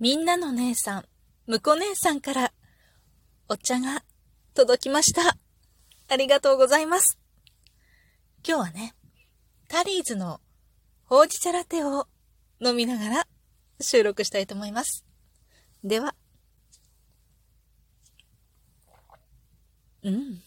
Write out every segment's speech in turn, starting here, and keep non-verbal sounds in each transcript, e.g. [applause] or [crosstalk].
みんなの姉さん、むこ姉さんから、お茶が届きました。ありがとうございます。今日はね、タリーズのほうじ茶ラテを飲みながら収録したいと思います。では。うん。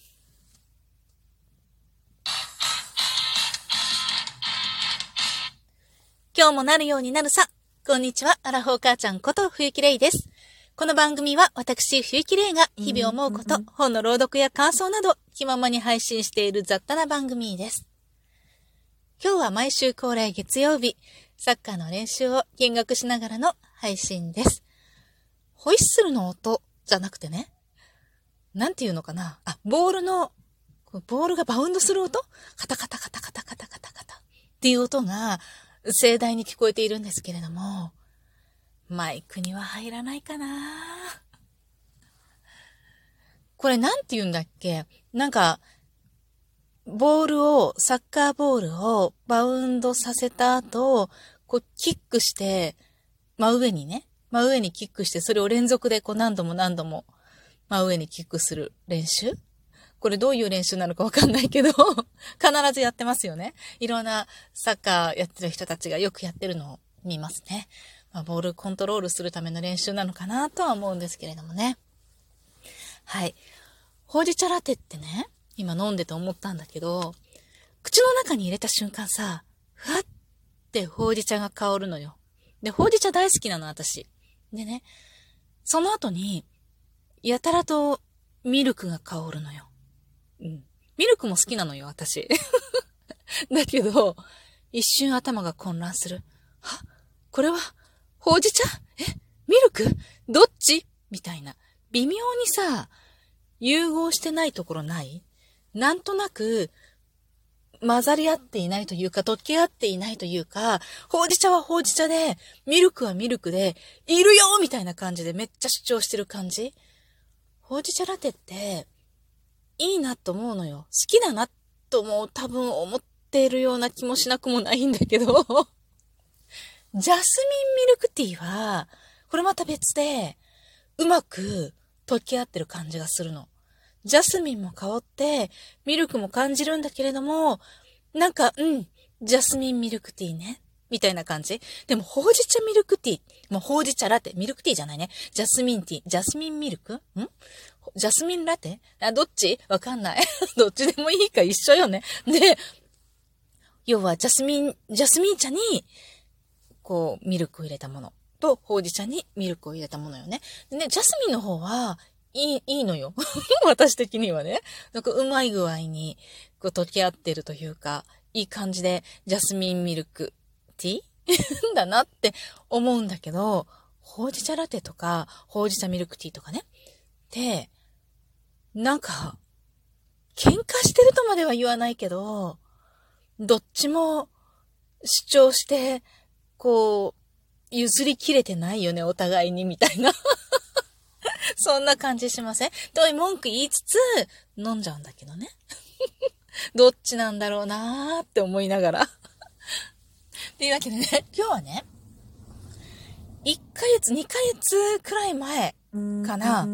今日もなるようになるさ。こんにちは、アラフォー母ちゃんこと冬木玲です。この番組は私、冬木玲が日々思うこと、本の朗読や感想など、気ままに配信している雑多な番組です。今日は毎週恒例月曜日、サッカーの練習を見学しながらの配信です。ホイッスルの音じゃなくてね、なんていうのかなあ、ボールの、ボールがバウンドする音？カタカタカタカタカタカタカタっていう音が盛大に聞こえているんですけれども、マイクには入らないかな。これなんて言うんだっけ？なんか、ボールを、サッカーボールをバウンドさせた後、こうキックして、真上にね、真上にキックして、それを連続でこう何度も何度も真上にキックする練習これどういう練習なのかわかんないけど、[laughs] 必ずやってますよね。いろんなサッカーやってる人たちがよくやってるのを見ますね。まあ、ボールコントロールするための練習なのかなとは思うんですけれどもね。はい。ほうじ茶ラテってね、今飲んでて思ったんだけど、口の中に入れた瞬間さ、ふわってほうじ茶が香るのよ。で、ほうじ茶大好きなの、私。でね、その後に、やたらとミルクが香るのよ。うん。ミルクも好きなのよ、私。[laughs] だけど、一瞬頭が混乱する。は？これは、ほうじ茶？え？ミルク？どっち？みたいな。微妙にさ、融合してないところない？なんとなく、混ざり合っていないというか、溶け合っていないというか、ほうじ茶はほうじ茶で、ミルクはミルクで、いるよみたいな感じでめっちゃ主張してる感じほうじ茶ラテって、いいなと思うのよ。好きだなとも多分思っているような気もしなくもないんだけど、[laughs] ジャスミンミルクティーは、これまた別で、うまく溶け合ってる感じがするの。ジャスミンも香って、ミルクも感じるんだけれども、なんか、うん、ジャスミンミルクティーね。みたいな感じでも、ほうじ茶ミルクティー。もう、ほうじ茶ラテ。ミルクティーじゃないね。ジャスミンティー。ジャスミンミルク？ん？ジャスミンラテ？あ、どっち？わかんない。[laughs] どっちでもいいか一緒よね。で、要は、ジャスミン、ジャスミン茶に、こう、ミルクを入れたものと、ほうじ茶にミルクを入れたものよね。でね、ジャスミンの方は、いい、いいのよ。[laughs] 私的にはね。なんかうまい具合に、こう溶け合ってるというか、いい感じで、ジャスミンミルクティー？[laughs] だなって思うんだけど、ほうじ茶ラテとか、ほうじ茶ミルクティーとかね。で、なんか、喧嘩してるとまでは言わないけど、どっちも主張して、こう、譲り切れてないよね、お互いに、みたいな。[laughs] そんな感じしません？と文句言いつつ、飲んじゃうんだけどね。[laughs] どっちなんだろうなーって思いながら。[laughs] っていうわけでね、今日はね、1ヶ月、2ヶ月くらい前かな、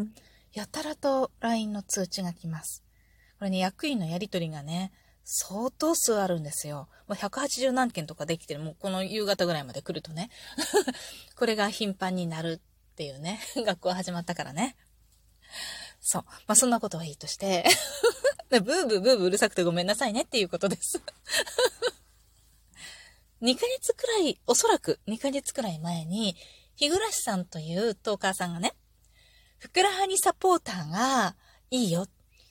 やたらと LINE の通知が来ます。これね、役員のやりとりがね、相当数あるんですよ。もう180何件とかできてる。もうこの夕方ぐらいまで来るとね。[laughs] これが頻繁になるっていうね。[laughs] 学校始まったからね。そう。まあ、そんなことはいいとして。[laughs] ブーブーブーブーうるさくてごめんなさいねっていうことです。2ヶ月くらい、おそらく2ヶ月くらい前に、日暮さんというトーカーさんがね、ふくらはぎサポーターがいいよ。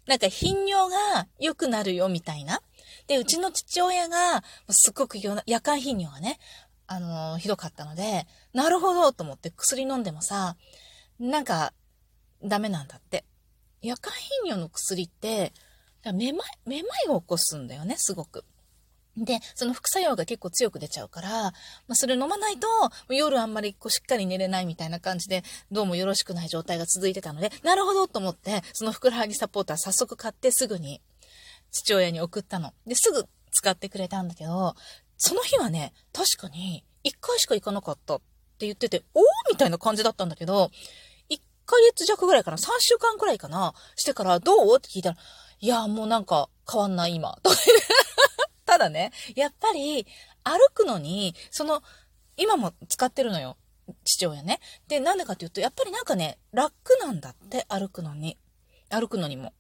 なんか頻尿が良くなるよみたいな。で、うちの父親が、すっごく夜間頻尿がね、あのーひどかったので、なるほどと思って薬飲んでもさ、なんか、ダメなんだって。夜間頻尿の薬って、めまい、めまいを起こすんだよね、すごく。で、その副作用が結構強く出ちゃうから、まあ、それ飲まないと、夜あんまりこうしっかり寝れないみたいな感じで、どうもよろしくない状態が続いてたので、なるほどと思って、そのふくらはぎサポーター早速買ってすぐに父親に送ったの。で、すぐ使ってくれたんだけど、その日はね、確かに1回しか行かなかったって言ってて、おーみたいな感じだったんだけど、1ヶ月弱ぐらいかな ?3 週間くらいかなしてからどう？って聞いたら、いや、もうなんか変わんない今。とかただね、やっぱり歩くのに、その、今も使ってるのよ。父親ね。で、なんでかっていうと、やっぱりなんかね、楽なんだって、歩くのに。歩くのにも。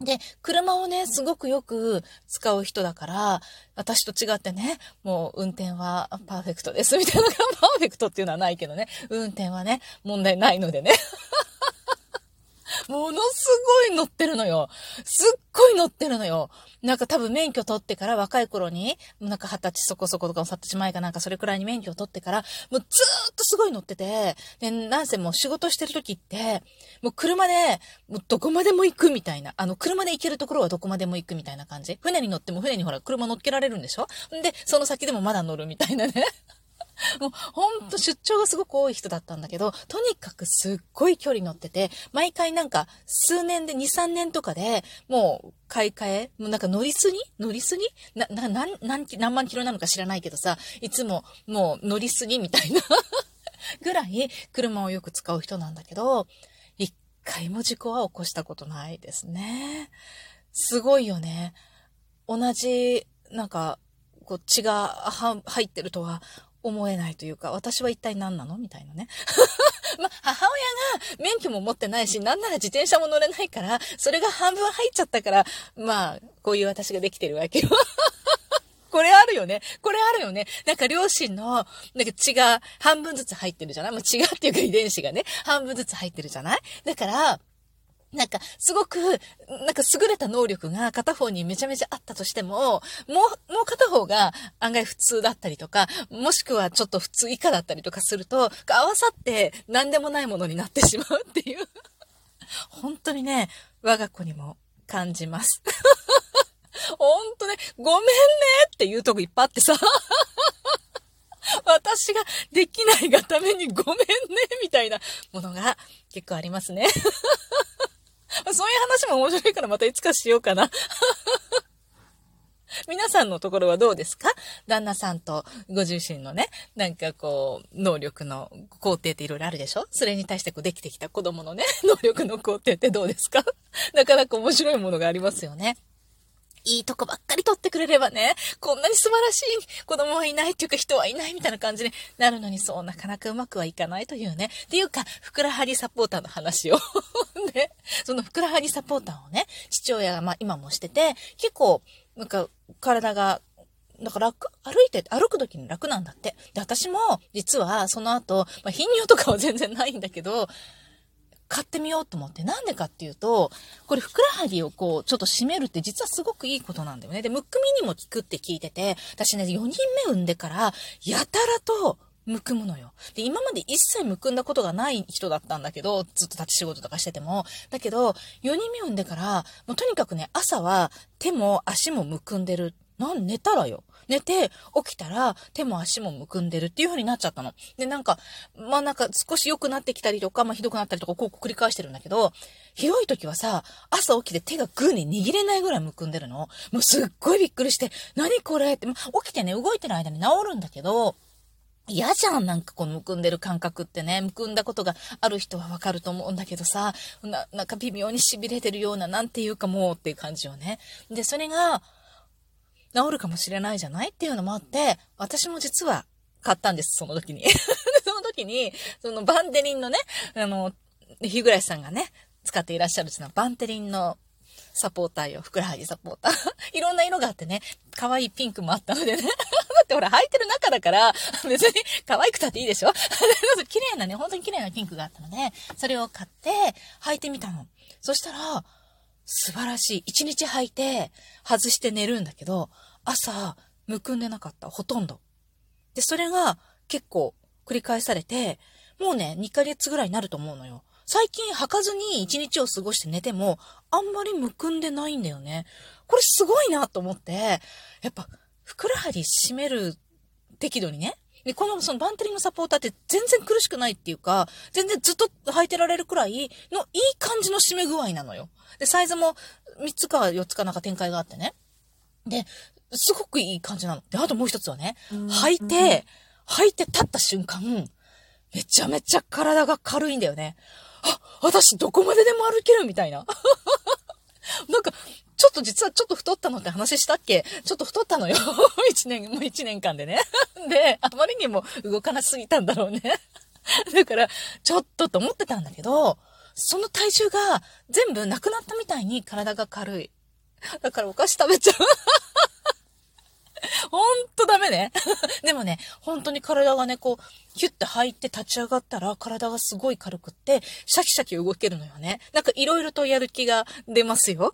で、車をね、すごくよく使う人だから、私と違ってね、もう運転はパーフェクトです、みたいな、[laughs] パーフェクトっていうのはないけどね、運転はね、問題ないのでね。[laughs] ものすごい乗ってるのよ。すっごい乗ってるのよ。なんか多分免許取ってから若い頃に、なんか二十歳そこそことか二十歳前かなんかそれくらいに免許を取ってから、もうずーっとすごい乗ってて、で、なんせもう仕事してる時って、もう車で、もうどこまでも行くみたいな。あの、車で行けるところはどこまでも行くみたいな感じ。船に乗っても船にほら、車乗っけられるんでしょで、その先でもまだ乗るみたいなね。もうほんと出張がすごく多い人だったんだけど、とにかくすっごい距離乗ってて、毎回なんか数年で2、3年とかで、もう買い替えもうなんか乗りすぎ？乗りすぎ？な、な、何、何、何万キロなのか知らないけどさ、いつももう乗りすぎみたいな [laughs] ぐらい車をよく使う人なんだけど、一回も事故は起こしたことないですね。すごいよね。同じ、なんか、こう血が入ってるとは思えないというか、私は一体何なの？みたいなね。[laughs] ま母親が免許も持ってないし、なんなら自転車も乗れないから、それが半分入っちゃったから、まあ、こういう私ができてるわけよ。[laughs] これあるよね。これあるよね。なんか両親の、なんか血が半分ずつ入ってるじゃない？もう血がっていうか遺伝子がね、半分ずつ入ってるじゃない？だから、なんか、すごく、なんか優れた能力が片方にめちゃめちゃあったとしても、もう、もう片方が案外普通だったりとか、もしくはちょっと普通以下だったりとかすると、合わさって何でもないものになってしまうっていう。[laughs] 本当にね、我が子にも感じます。ほんとね、ごめんねっていうとこいっぱいあってさ。[laughs] 私ができないがためにごめんねみたいなものが結構ありますね。[laughs] そういう話も面白いからまたいつかしようかな。[laughs] 皆さんのところはどうですか？旦那さんとご自身のね、なんかこう、能力の工程っていろいろあるでしょ？それに対してこうできてきた子供のね、[laughs] 能力の工程ってどうですか？[laughs] なかなか面白いものがありますよね。いいとこばっかり取ってくれればね、こんなに素晴らしい子供はいないっていうか人はいないみたいな感じになるのにそうなかなかうまくはいかないというね。っていうか、ふくらはぎサポーターの話をで、[laughs] そのふくらはぎサポーターをね、父親がまあ今もしてて、結構、なんか体がだか楽、歩いて、歩く時に楽なんだって。で、私も、実は、その後、まあ、頻尿とかは全然ないんだけど、買ってみようと思って。なんでかっていうと、これふくらはぎをこう、ちょっと締めるって実はすごくいいことなんだよね。で、むくみにも効くって聞いてて、私ね、4人目産んでから、やたらと、むくむのよ。で、今まで一切むくんだことがない人だったんだけど、ずっと立ち仕事とかしてても。だけど、4人目産んでから、もうとにかくね、朝は手も足もむくんでる。なん、寝たらよ。寝て、起きたら手も足もむくんでるっていう風になっちゃったの。で、なんか、まあなんか少し良くなってきたりとか、まあひどくなったりとか、こう繰り返してるんだけど、ひどい時はさ、朝起きて手がグーに握れないぐらいむくんでるの。もうすっごいびっくりして、何これってま、起きてね、動いてる間に治るんだけど、嫌じゃん、なんかこのむくんでる感覚ってね。むくんだことがある人はわかると思うんだけどさ、な、なんか微妙に痺れてるような、なんていうかもうっていう感じよね。で、それが、治るかもしれないじゃないっていうのもあって、私も実は買ったんです、その時に。[laughs] その時に、そのバンテリンのね、あの、日暮さんがね、使っていらっしゃるそのバンテリンのサポーターよ。ふくらはぎサポーター。[laughs] いろんな色があってね、可愛いピンクもあったのでね。だってほら、履いてる中だから、別に可愛くたっていいでしょ？[laughs] 綺麗なね、本当に綺麗なピンクがあったので、それを買って履いてみたの。そしたら、素晴らしい。一日履いて、外して寝るんだけど、朝、むくんでなかった。ほとんど。で、それが結構繰り返されて、もうね、2ヶ月ぐらいになると思うのよ。最近履かずに一日を過ごして寝ても、あんまりむくんでないんだよね。これすごいなと思って、やっぱ、ふくらはぎ締める適度にね、で、このそのバンテリングサポーターって全然苦しくないっていうか、全然ずっと履いてられるくらいのいい感じの締め具合なのよ。で、サイズも3つか4つかなんか展開があってね。で、すごくいい感じなの。で、あともう一つはね、履いて、履いて立った瞬間、めちゃめちゃ体が軽いんだよね。あ、私どこまででも歩けるみたいな。[laughs] なんか、ちょっと実はちょっと太ったのって話したっけ？ちょっと太ったのよ。[laughs] 一年、もう一年間でね。[laughs] で、あまりにも動かなすぎたんだろうね。[laughs] だから、ちょっとと思ってたんだけど、その体重が全部なくなったみたいに体が軽い。だからお菓子食べちゃう。ほんとダメね。でもね、本当に体がね、こう、ヒュッて入って立ち上がったら体がすごい軽くって、シャキシャキ動けるのよね。なんか色々とやる気が出ますよ。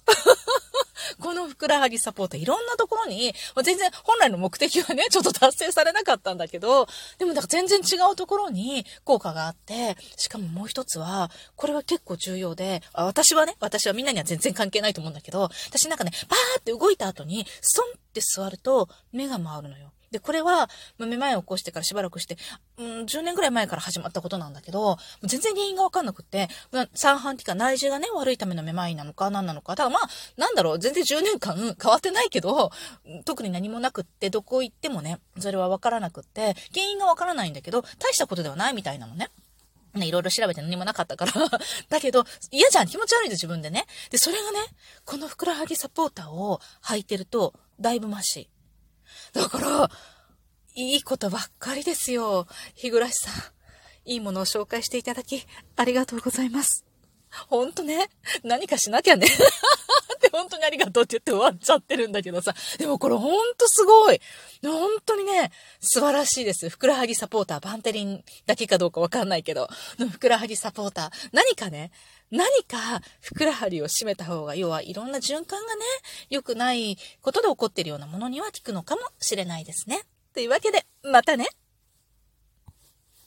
このふくらはぎサポートいろんなところに、まあ、全然本来の目的はね、[laughs] ちょっと達成されなかったんだけど、でもだから全然違うところに効果があって、しかももう一つは、これは結構重要で、私はね、私はみんなには全然関係ないと思うんだけど、私なんかね、バーって動いた後に、ストンって座ると目が回るのよ。で、これは、めまいを起こしてからしばらくして、うん、10年ぐらい前から始まったことなんだけど、全然原因がわかんなくって、三半期か内耳がね、悪いためのめまいなのか何なのか。ただまあ、なんだろう、全然10年間 [laughs] 変わってないけど、特に何もなくって、どこ行ってもね、それはわからなくって、原因がわからないんだけど、大したことではないみたいなのね。ね、いろいろ調べて何もなかったから [laughs] だけど、嫌じゃん。気持ち悪いで自分でね。で、それがね、このふくらはぎサポーターを履いてると、だいぶマシ。だから、いいことばっかりですよ。日暮さん。いいものを紹介していただき、ありがとうございます。ほんとね、何かしなきゃね。[laughs] って本当にありがとうって言って終わっちゃってるんだけどさ。でもこれほんとすごい。本当にね、素晴らしいです。ふくらはぎサポーター、バンテリンだけかどうかわかんないけど、ふくらはぎサポーター。何かね、何かふくらはりを締めた方が、要はいろんな循環がね、良くないことで起こっているようなものには効くのかもしれないですね。というわけで、またね。